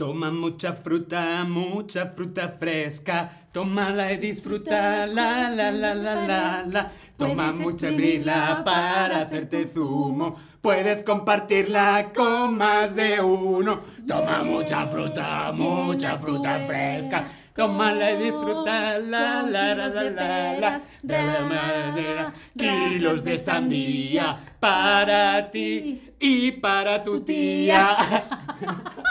Toma mucha fruta, mucha fruta fresca. Tómala y disfruta, la la la la la la. Toma mucha brila para hacerte zumo. Puedes compartirla con más de uno. Toma mucha fruta, mucha fruta fresca. Tómala y disfruta, la la la la la la. De la manera, kilos de sandía para ti y para tu tía.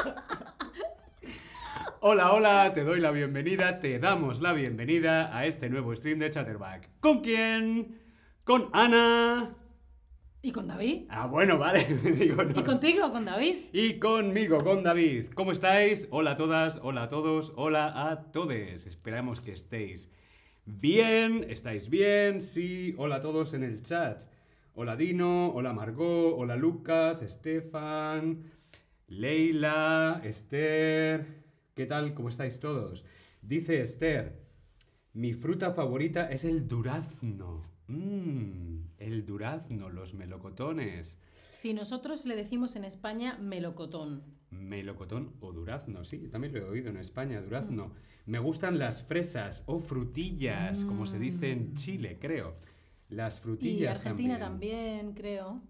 Hola, hola, te doy la bienvenida, te damos la bienvenida a este nuevo stream de Chatterback. ¿Con quién? Con Ana. ¿Y con David? Ah, bueno, vale. Digo, no. ¿Y contigo, con David? Y conmigo, con David. ¿Cómo estáis? Hola a todas, hola a todos, hola a todes. Esperamos que estéis bien. ¿Estáis bien? Sí. Hola a todos en el chat. Hola Dino, hola Margot, hola Lucas, Estefan, Leila, Esther. ¿Qué tal? ¿Cómo estáis todos? Dice Esther, mi fruta favorita es el durazno. Mmm, el durazno, los melocotones. Si nosotros le decimos en España melocotón. Melocotón o durazno, sí, también lo he oído en España, durazno. Me gustan las fresas o frutillas, como se dice en Chile, creo. Las Y frutillas Argentina también, creo.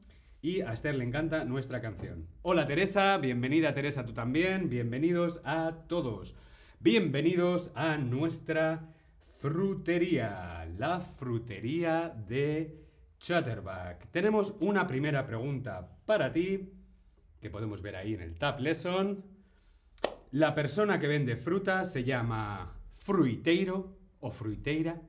Y a Esther le encanta nuestra canción. Hola Teresa, bienvenida Teresa tú también, bienvenidos a todos. Bienvenidos a nuestra frutería, la frutería de Chatterback. Tenemos una primera pregunta para ti, que podemos ver ahí en el Tab Lesson. La persona que vende fruta se llama fruiteiro o fruiteira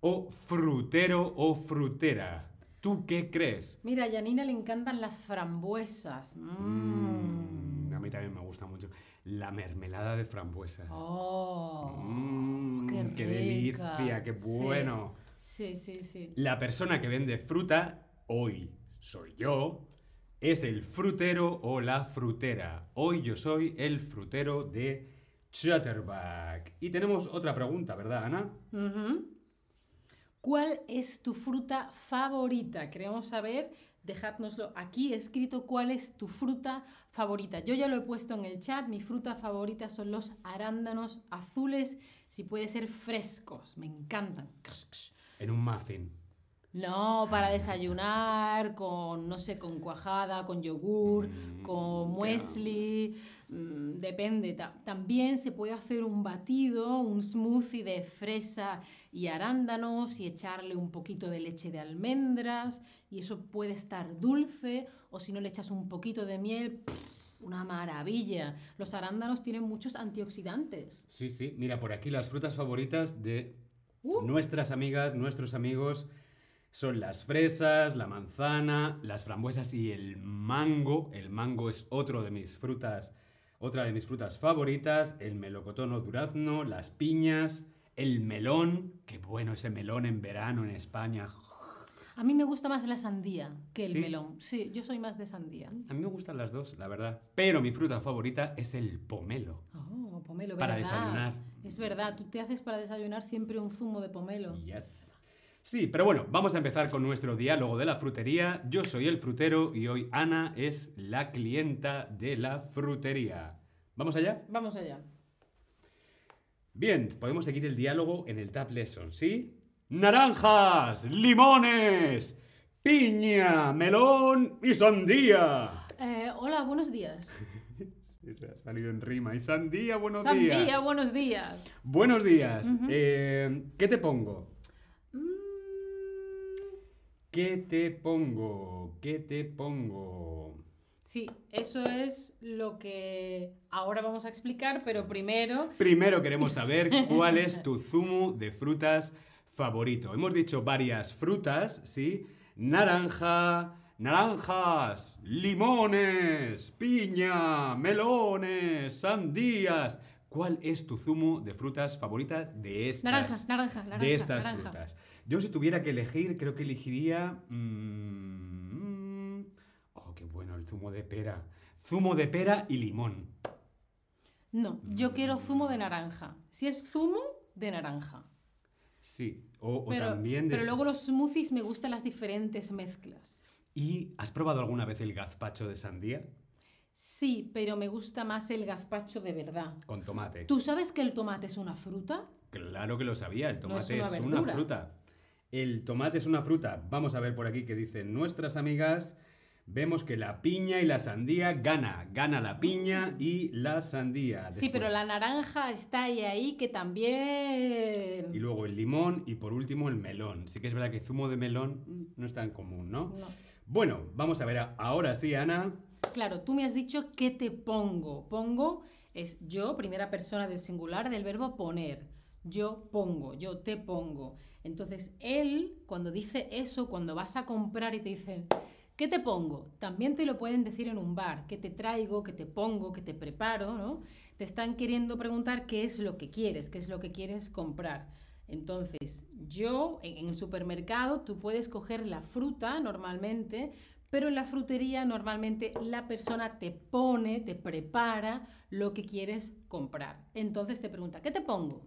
o frutero o frutera. ¿Tú qué crees? Mira, a Janina le encantan las frambuesas. Mm. Mm, a mí también me gusta mucho. La mermelada de frambuesas. Oh, Mm, qué qué delicia, qué bueno. Sí, sí, sí. La persona que vende fruta, hoy soy yo, es el frutero o la frutera. Hoy yo soy el frutero de Chatterback. Y tenemos otra pregunta, ¿verdad, Ana? ¿Cuál es tu fruta favorita? Queremos saber, dejádnoslo aquí escrito, ¿cuál es tu fruta favorita? Yo ya lo he puesto en el chat, mi fruta favorita son los arándanos azules, si puede ser frescos, me encantan. En un muffin. No, para desayunar, con, no sé, con cuajada, con yogur, Mm, con muesli, mm, depende. Ta- También se puede hacer un batido, un smoothie de fresa y arándanos y echarle un poquito de leche de almendras y eso puede estar dulce o si no le echas un poquito de miel, ¡pff! una maravilla. Los arándanos tienen muchos antioxidantes. Sí, sí. Mira, por aquí las frutas favoritas de Uh. nuestras amigas, nuestros amigos, son las fresas, la manzana, las frambuesas y el mango. El mango es otro de mis frutas, otra de mis frutas favoritas. El melocotón o durazno, las piñas, el melón. Qué bueno ese melón en verano en España. A mí me gusta más la sandía que el ¿Sí? melón. Sí, yo soy más de sandía. A mí me gustan las dos, la verdad. Pero mi fruta favorita es el pomelo. Oh, pomelo, Para ¿verdad? desayunar. Es verdad, tú te haces para desayunar siempre un zumo de pomelo. Yes. Sí, pero bueno, vamos a empezar con nuestro diálogo de la frutería. Yo soy el frutero y hoy Ana es la clienta de la frutería. ¿Vamos allá? Vamos allá. Bien, podemos seguir el diálogo en el Tab Lesson, ¿sí? Naranjas, limones, piña, melón y sandía. Eh, hola, buenos días. Se ha salido en rima. Y sandía, buenos Sandía, días. buenos días. Buenos días. Eh, ¿Qué te pongo? ¿Qué te pongo? ¿Qué te pongo? sí, eso es lo que ahora vamos a explicar, pero primero... Primero queremos saber cuál es tu zumo de frutas favorito. Hemos dicho varias frutas, ¿sí? Naranja, naranjas, limones, piña, melones, sandías. ¿Cuál es tu zumo de frutas favorita de estas? Naranja, naranja, naranja. de estas naranja. frutas. Yo si tuviera que elegir, creo que elegiría... mm, oh, qué bueno, el zumo de pera. Zumo de pera y limón. No, yo quiero zumo de naranja. Si es zumo, de naranja. Sí, o, o Pero, también de... pero luego los smoothies me gustan las diferentes mezclas. ¿Y has probado alguna vez el gazpacho de sandía? Sí, pero me gusta más el gazpacho de verdad. Con tomate. ¿Tú sabes que el tomate es una fruta? Claro que lo sabía, el No es tomate una es una fruta. El tomate es una fruta. Vamos a ver por aquí que dicen nuestras amigas. Vemos que la piña y la sandía gana. Gana la piña y la sandía. Sí, pero la naranja está ahí, ahí que también... Y luego el limón y por último el melón. Sí que es verdad que zumo de melón no es tan común, ¿no? No. Bueno, vamos a ver ahora sí, Ana. Claro, tú me has dicho que te pongo. Pongo es yo, primera persona del singular del verbo poner. Yo pongo, yo te pongo. Entonces, él, cuando dice eso, cuando vas a comprar y te dicen, ¿qué te pongo? También te lo pueden decir en un bar. ¿Qué te traigo? ¿Qué te pongo? ¿Qué te preparo? ¿no? Te están queriendo preguntar qué es lo que quieres, qué es lo que quieres comprar. Entonces, yo en el supermercado tú puedes coger la fruta normalmente, pero en la frutería normalmente la persona te pone, te prepara lo que quieres comprar. Entonces te pregunta, ¿qué te pongo?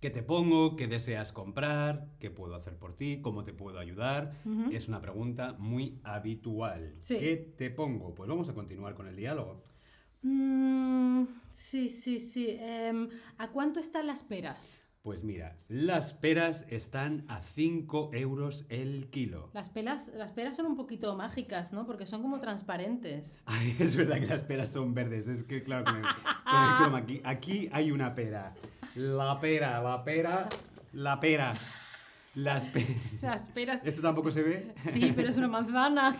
¿Qué te pongo? ¿Qué deseas comprar? ¿Qué puedo hacer por ti? ¿Cómo te puedo ayudar? Es una pregunta muy habitual. Sí. ¿Qué te pongo? Pues vamos a continuar con el diálogo. Mm, sí, sí, sí. Em, ¿A cuánto están las peras? Pues mira, las peras están a 5 euros el kilo. Las peras, las peras son un poquito mágicas, ¿no? Porque son como transparentes. Ay, es verdad que las peras son verdes. Es que, claro, con el, con el croma aquí, aquí hay una pera. La pera, la pera, la pera. Las pe- Las peras... ¿Esto tampoco se ve? Sí, pero es una manzana.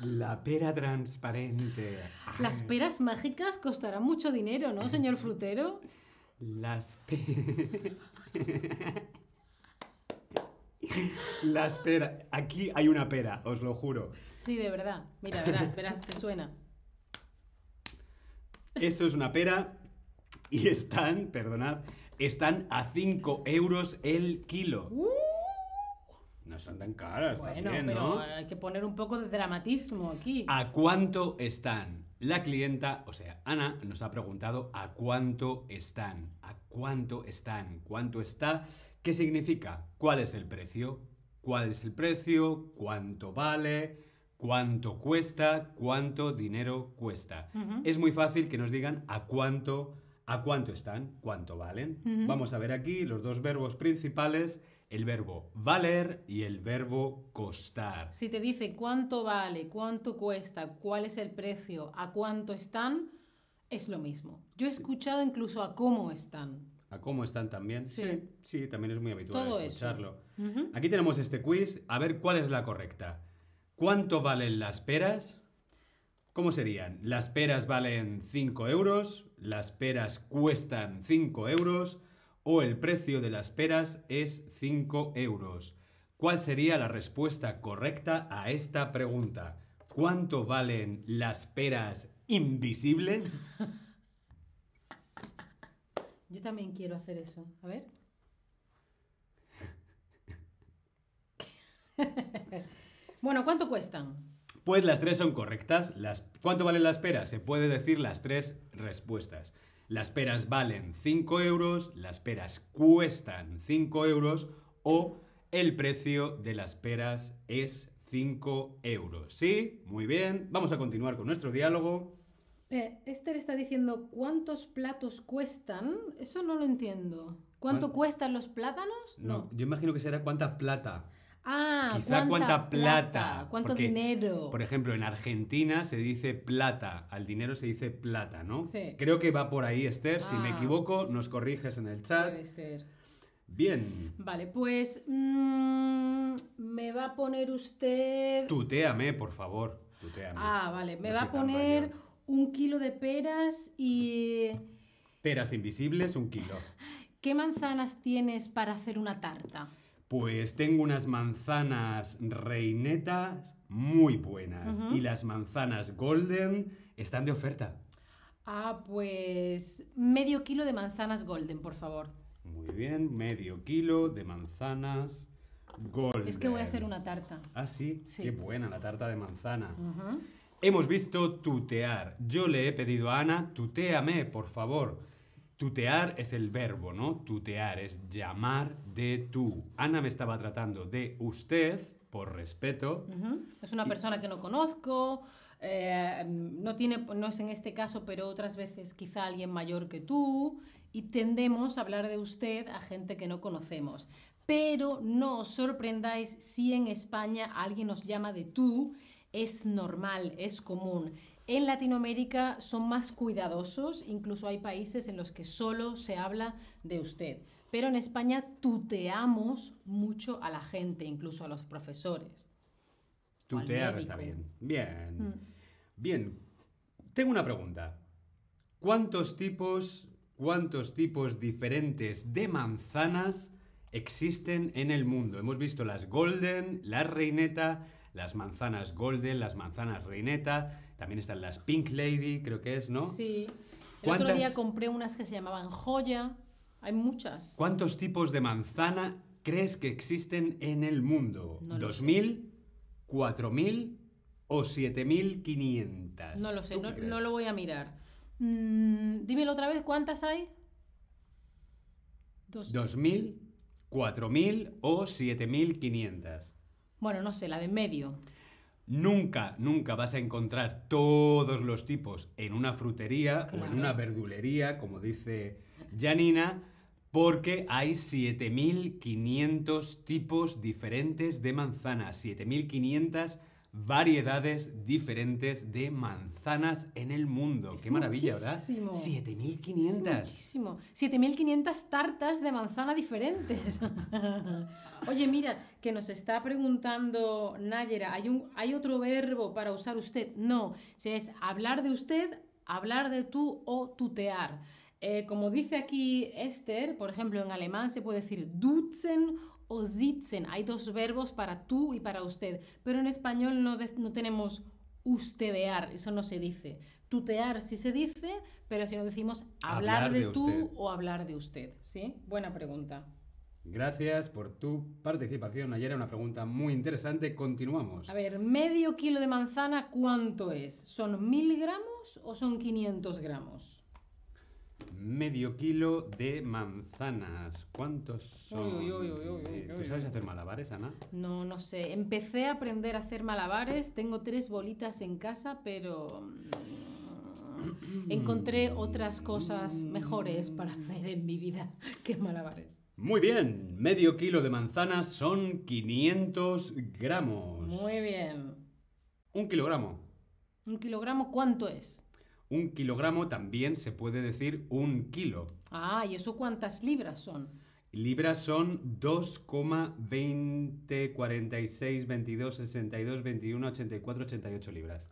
La pera transparente. Las peras mágicas costarán mucho dinero, ¿no, señor frutero? Las pe- Las peras. Aquí hay una pera, os lo juro. Sí, de verdad. Mira, verás, verás que suena. Eso es una pera y están, perdonad, están a 5 euros el kilo. No son tan caras Bueno, también, pero ¿no? hay que poner un poco de dramatismo aquí. ¿A cuánto están? La clienta, o sea, Ana, nos ha preguntado a cuánto están. ¿A cuánto están? ¿Cuánto está? ¿Qué significa? ¿Cuál es el precio? ¿Cuál es el precio? ¿Cuánto vale? ¿Cuánto cuesta? ¿Cuánto dinero cuesta? Es muy fácil que nos digan a cuánto, a cuánto están, cuánto valen. Vamos a ver aquí los dos verbos principales, el verbo valer y el verbo costar. Si te dice cuánto vale, cuánto cuesta, cuál es el precio, a cuánto están, es lo mismo. Yo he escuchado incluso a cómo están. ¿A cómo están también? Sí. sí, también es muy habitual Todo escucharlo. Aquí tenemos este quiz, a ver cuál es la correcta. ¿Cuánto valen las peras? ¿Cómo serían? Las peras valen 5 euros, las peras cuestan 5 euros o el precio de las peras es 5 euros. ¿Cuál sería la respuesta correcta a esta pregunta? ¿Cuánto valen las peras invisibles? Yo también quiero hacer eso. A ver. bueno, ¿cuánto cuestan? Pues las tres son correctas. Las... ¿Cuánto valen las peras? Se puede decir las tres respuestas. Las peras valen 5 euros, las peras cuestan 5 euros o el precio de las peras es 5 euros. ¿Sí? Muy bien. Vamos a continuar con nuestro diálogo. Eh, Esther está diciendo cuántos platos cuestan. Eso no lo entiendo. ¿Cuánto ¿Cuán- cuestan los plátanos? No, yo imagino que será cuánta plata. Ah, Quizá cuánta plata, ¿Cuánto porque, dinero? Por ejemplo, en Argentina se dice plata, al dinero se dice plata, ¿no? Sí. Creo que va por ahí, Esther. Si me Ah. equivoco, nos corriges en el chat. Puede ser. Bien. Vale, pues mm, me va a poner usted... Tuteame, por favor. Tuteame. Ah, vale, me No va a poner mayor. un kilo de peras y... Peras invisibles, un kilo. ¿Qué manzanas tienes para hacer una tarta? Pues tengo unas manzanas reinetas muy buenas. Y las manzanas golden están de oferta. Ah, pues medio kilo de manzanas golden, por favor. Muy bien, medio kilo de manzanas golden. Es que voy a hacer una tarta. Ah, sí, Sí. qué buena la tarta de manzana. Hemos visto tutear. Yo le he pedido a Ana, tuteame, por favor. Tutear es el verbo, ¿no? Tutear es llamar de tú. Ana me estaba tratando de usted, por respeto. Es una persona que no conozco, eh, no, tiene, no es en este caso, pero otras veces quizá alguien mayor que tú, y tendemos a hablar de usted a gente que no conocemos. Pero no os sorprendáis si en España alguien nos llama de tú, es normal, es común. En Latinoamérica son más cuidadosos, incluso hay países en los que solo se habla de usted. Pero en España tuteamos mucho a la gente, incluso a los profesores. Tutear está bien. Bien. Mm. Bien. Tengo una pregunta. ¿Cuántos tipos, cuántos tipos diferentes de manzanas existen en el mundo? Hemos visto las golden, la reineta, las manzanas golden, las manzanas reineta, también están las pink lady, creo que es, ¿no? Sí. El otro día compré unas que se llamaban joya. Hay muchas. ¿Cuántos tipos de manzana crees que existen en el mundo? ¿2000? ¿4.000 o 7.500? No lo sé, no, lo voy a mirar. Mm, dímelo otra vez, ¿cuántas hay? ¿2.000, 4.000 o 7.500? Bueno, no sé, la de medio. Nunca, nunca vas a encontrar todos los tipos en una frutería o en una verdulería, como dice Janina, porque hay 7.500 tipos diferentes de manzanas, 7.500 variedades diferentes de manzanas en el mundo. Qué maravilla, ¿verdad? 7.500. Muchísimo. 7.500 tartas de manzana diferentes. Oye, mira, que nos está preguntando Nayera, ¿hay, un, ¿hay otro verbo para usar usted? No, si es hablar de usted, hablar de tú o tutear. Eh, como dice aquí Esther, por ejemplo, en alemán se puede decir duzen o sitzen. Hay dos verbos para tú y para usted, pero en español no, no tenemos ustedear, eso no se dice. Tutear sí se dice, pero si no decimos hablar, de, tú o hablar de usted, ¿sí? Buena pregunta. Gracias por tu participación. Ayer era una pregunta muy interesante. Continuamos. A ver, medio kilo de manzana, ¿cuánto es? ¿Son mil gramos o son 500 gramos? Medio kilo de manzanas. ¿Cuántos son? ¿Tú sabes hacer malabares, Ana? No, no sé. Empecé a aprender a hacer malabares. Tengo tres bolitas en casa, pero mm, encontré otras cosas mejores para hacer en mi vida que malabares. Muy bien, medio kilo de manzanas son 500 gramos. Muy bien. Un kilogramo. ¿Un kilogramo cuánto es? Un kilogramo también se puede decir un kilo. Ah, ¿y eso cuántas libras son? Libras son 2,20, 46, 22, 62, 21, 84, 88 libras.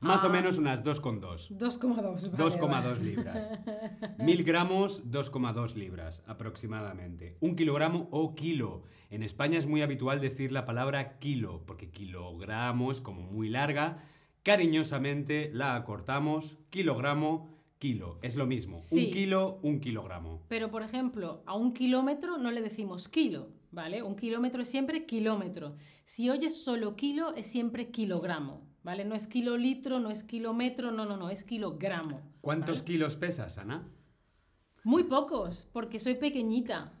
Más o ah. menos unas 2,2. 2,2. 2,2 libras. Mil gramos, 2,2 libras aproximadamente. Un kilogramo o kilo. En España es muy habitual decir la palabra kilo, porque kilogramo es como muy larga Cariñosamente la acortamos kilogramo, kilo. Es lo mismo. Un kilo, un kilogramo. Pero, por ejemplo, a un kilómetro no le decimos kilo, ¿vale? Un kilómetro es siempre kilómetro. Si oyes solo kilo, es siempre kilogramo, ¿vale? No es kilolitro, no es kilómetro, no, no, no, es kilogramo. ¿Cuántos kilos pesas, Ana? Muy pocos, porque soy pequeñita.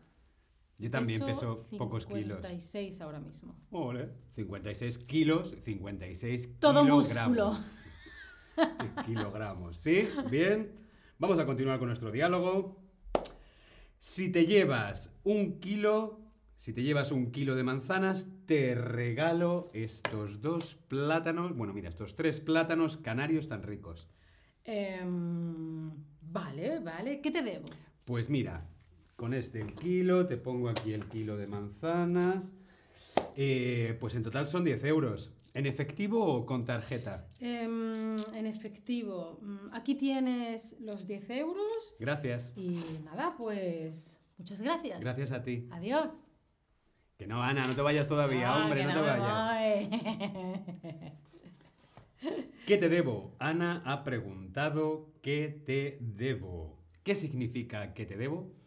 Yo también peso pocos kilos. 56 ahora mismo. Ole, 56 kilos, 56 Todo kilogramos. músculo. kilogramos, ¿sí? Bien. Vamos a continuar con nuestro diálogo. Si te llevas un kilo, si te llevas un kilo de manzanas, te regalo estos dos plátanos, bueno, mira, estos tres plátanos canarios tan ricos. Em, vale, vale. ¿Qué te debo? Pues mira, con este el kilo, te pongo aquí el kilo de manzanas. Eh, pues en total son 10 euros. ¿En efectivo o con tarjeta? Em, en efectivo. Mm, aquí tienes los 10 euros. Gracias. Y nada, pues muchas gracias. Gracias a ti. Adiós. Que no, Ana, no te vayas todavía, hombre, no, te vayas. ¿Qué te debo? Ana ha preguntado ¿qué te debo? ¿Qué significa que te debo?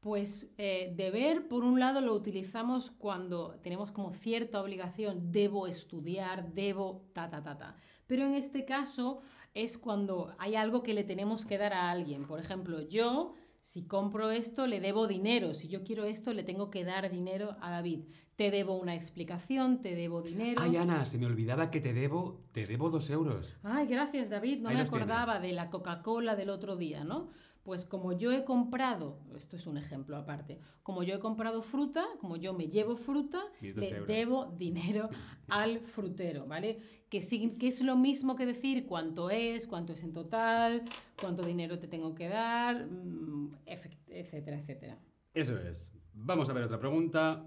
Pues eh, deber, por un lado, lo utilizamos cuando tenemos como cierta obligación, debo estudiar, debo, ta, ta, ta, ta. Pero en este caso es cuando hay algo que le tenemos que dar a alguien. Por ejemplo, yo, si compro esto, le debo dinero. Si yo quiero esto, le tengo que dar dinero a David. Te debo una explicación, te debo dinero. Ay, Ana, se me olvidaba que te debo, te debo dos euros. Ay, gracias David, no Ahí me tienes. acordaba de la Coca-Cola del otro día, ¿no? Pues como yo he comprado, esto es un ejemplo aparte, como yo he comprado fruta, como yo me llevo fruta, le euros. debo dinero al frutero, ¿vale? Que, sí- que es lo mismo que decir cuánto es, cuánto es en total, cuánto dinero te tengo que dar, mm, etcétera, etcétera. Eso es. Vamos a ver otra pregunta.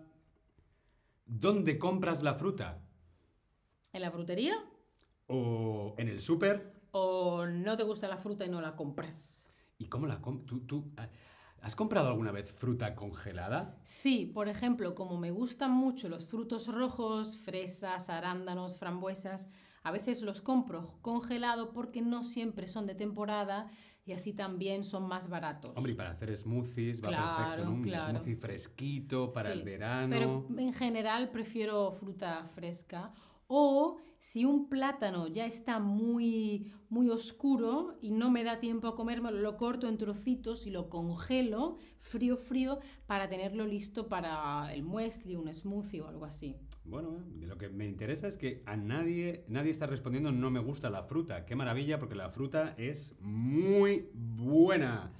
¿Dónde compras la fruta? ¿En la frutería? ¿O en el súper? ¿O no te gusta la fruta y no la compras? ¿Y cómo la compras? ¿Tú, tú, ah, has comprado alguna vez fruta congelada? Sí, por ejemplo, como me gustan mucho los frutos rojos, fresas, arándanos, frambuesas, a veces los compro congelado porque no siempre son de temporada y así también son más baratos. Hombre, y para hacer smoothies va Claro, perfecto, ¿no? Un claro. smoothie fresquito para Sí, el verano. Pero en general prefiero fruta fresca. O si un plátano ya está muy, muy oscuro y no me da tiempo a comérmelo, lo corto en trocitos y lo congelo frío, frío, para tenerlo listo para el muesli, un smoothie o algo así. Bueno, eh, lo que me interesa es que a nadie, nadie está respondiendo no me gusta la fruta. Qué maravilla, porque la fruta es muy buena.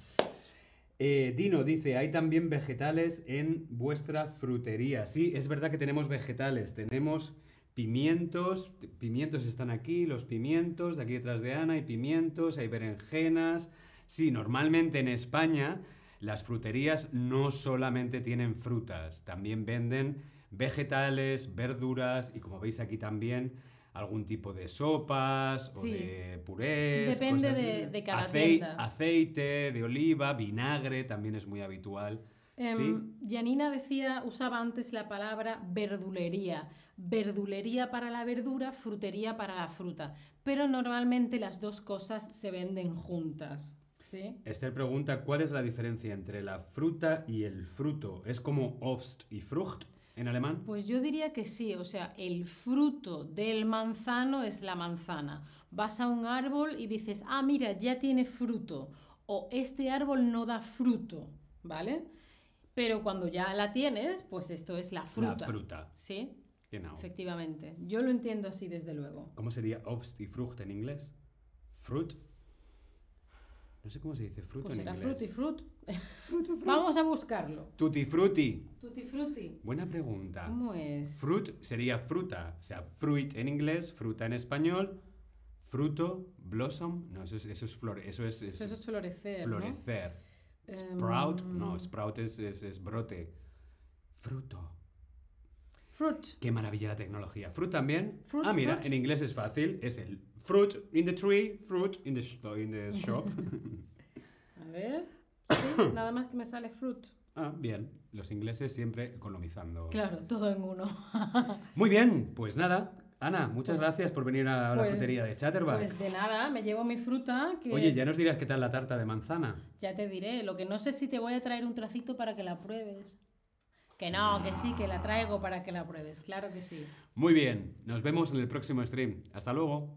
Eh, Dino dice, hay también vegetales en vuestra frutería. Sí, es verdad que tenemos vegetales. Tenemos pimientos. Pimientos están aquí, los pimientos. De aquí detrás de Ana hay pimientos, hay berenjenas. Sí, normalmente en España las fruterías no solamente tienen frutas, también venden vegetales, verduras y como veis aquí también algún tipo de sopas o Sí. de purés. Depende cosas de- cada Acei- tienda. Aceite de oliva, vinagre también es muy habitual. Em, Sí. Janina decía, usaba antes la palabra verdulería. Verdulería para la verdura, frutería para la fruta. Pero normalmente las dos cosas se venden juntas. ¿Sí? Esther pregunta, ¿cuál es la diferencia entre la fruta y el fruto? ¿Es como Obst y Frucht en alemán? Pues yo diría que sí, o sea, el fruto del manzano es la manzana. Vas a un árbol y dices, ah, mira, ya tiene fruto. O este árbol no da fruto, ¿vale? Pero cuando ya la tienes, pues esto es la fruta. La fruta. Sí, Genau. efectivamente. Yo lo entiendo así desde luego. ¿Cómo sería Obst y Frucht en inglés? Fruit. No sé cómo se dice fruto Pues en será inglés. frutti fruit. Vamos a buscarlo. Tutti frutti. Tutti frutti. Buena pregunta. ¿Cómo es? Fruit sería fruta, o sea, fruit en inglés, fruta en español, fruto, blossom, no, eso es, eso es flor, eso es, es Eso es florecer, ¿no? Sprout, no, Em. sprout es, es- es brote. Fruto. Fruit. Qué maravilla la tecnología. Fruit también. Fruit, ah, mira, fruit. en inglés es fácil, es el fruit in the tree, fruit in the, sh- in the shop. A ver. Sí, nada más que me sale fruit. ah, bien, los ingleses siempre economizando. Claro, todo en uno. Muy bien, pues nada. Ana, muchas Pues- gracias por venir a la pues- frutería de Chatterback. Pues de nada, me llevo mi fruta que Oye, ya nos dirás qué tal la tarta de manzana. ya te diré. Lo que no sé si te voy a traer un trocito para que la pruebes. Que no, que sí, que la traigo para que la pruebes. Claro que sí. Muy bien, nos vemos en el próximo stream. Hasta luego.